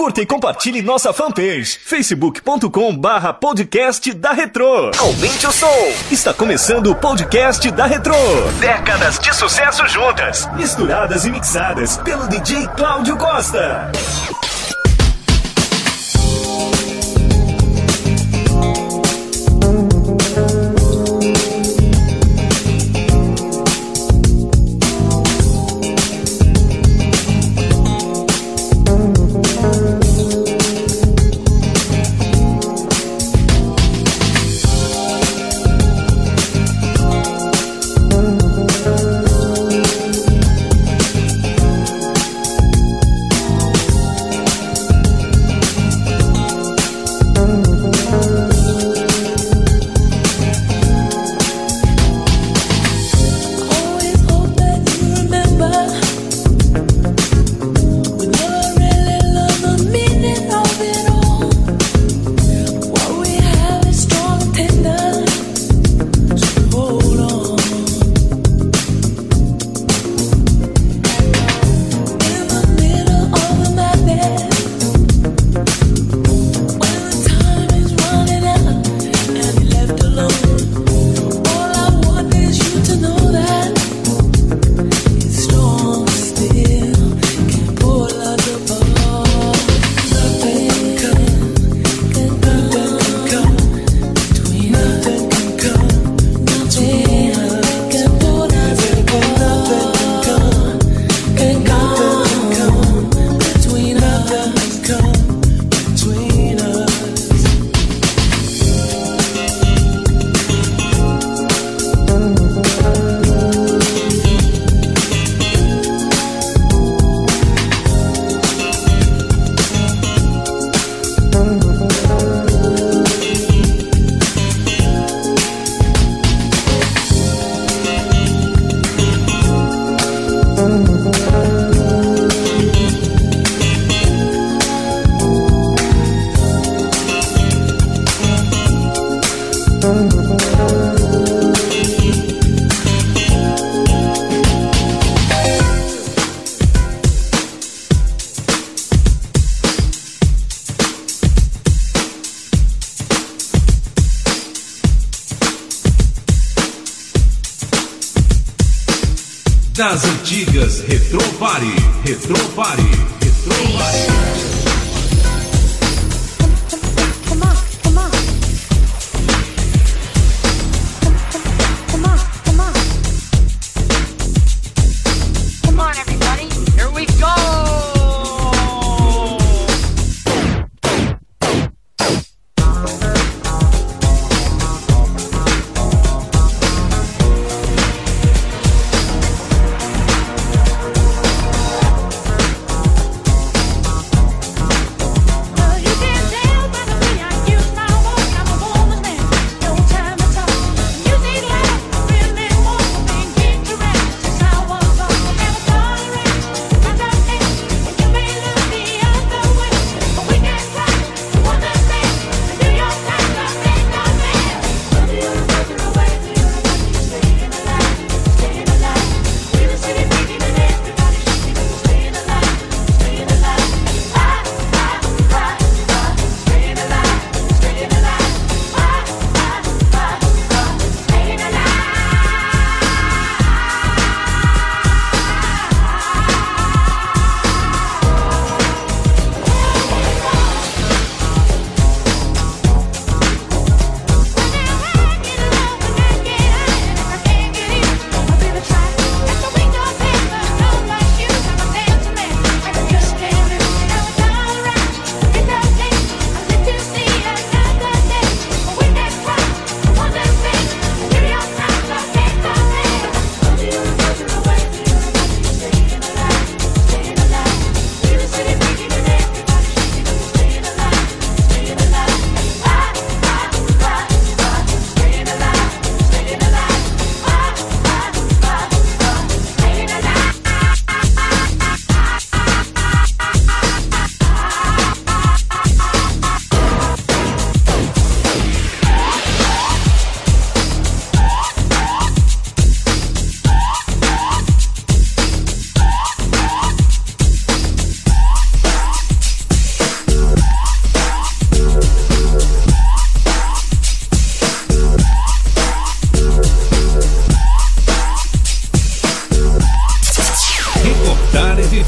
Curta e compartilhe nossa fanpage, facebook.com barra podcast da Retro. Aumente o som. Está começando o podcast da Retro. Décadas de sucesso juntas. Misturadas e mixadas pelo DJ Cláudio Costa. Das antigas Retropare, Retropare, Retropare.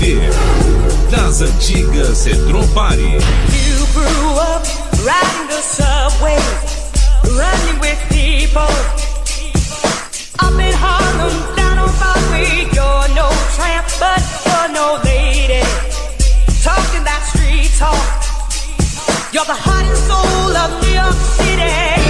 viver das antigas Retropare. You grew up riding the subway, running with people. Up in Harlem, down on Broadway, you're no tramp, but you're no lady. Talking that street talk, you're the heart and soul of New York City.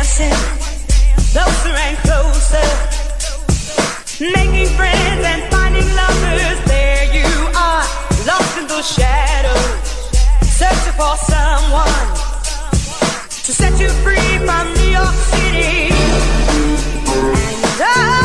dancing, closer and closer, making friends and finding lovers. There you are, lost in those shadows, searching for someone to set you free from New York City. And I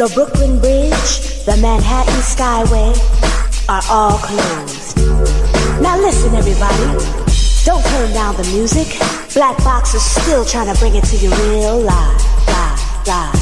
The Brooklyn Bridge, the Manhattan Skyway are all closed. Now listen, everybody. Don't turn down the music. Black Box is still trying to bring it to you real live, live, live.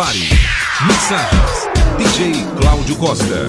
Party. Mixagens DJ Cláudio Costa.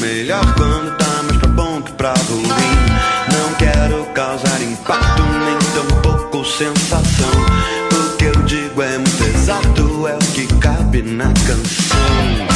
Melhor quando tá mais pra bom que pra ruim. Não quero causar impacto, nem tampouco sensação. O que eu digo é muito exato, é o que cabe na canção.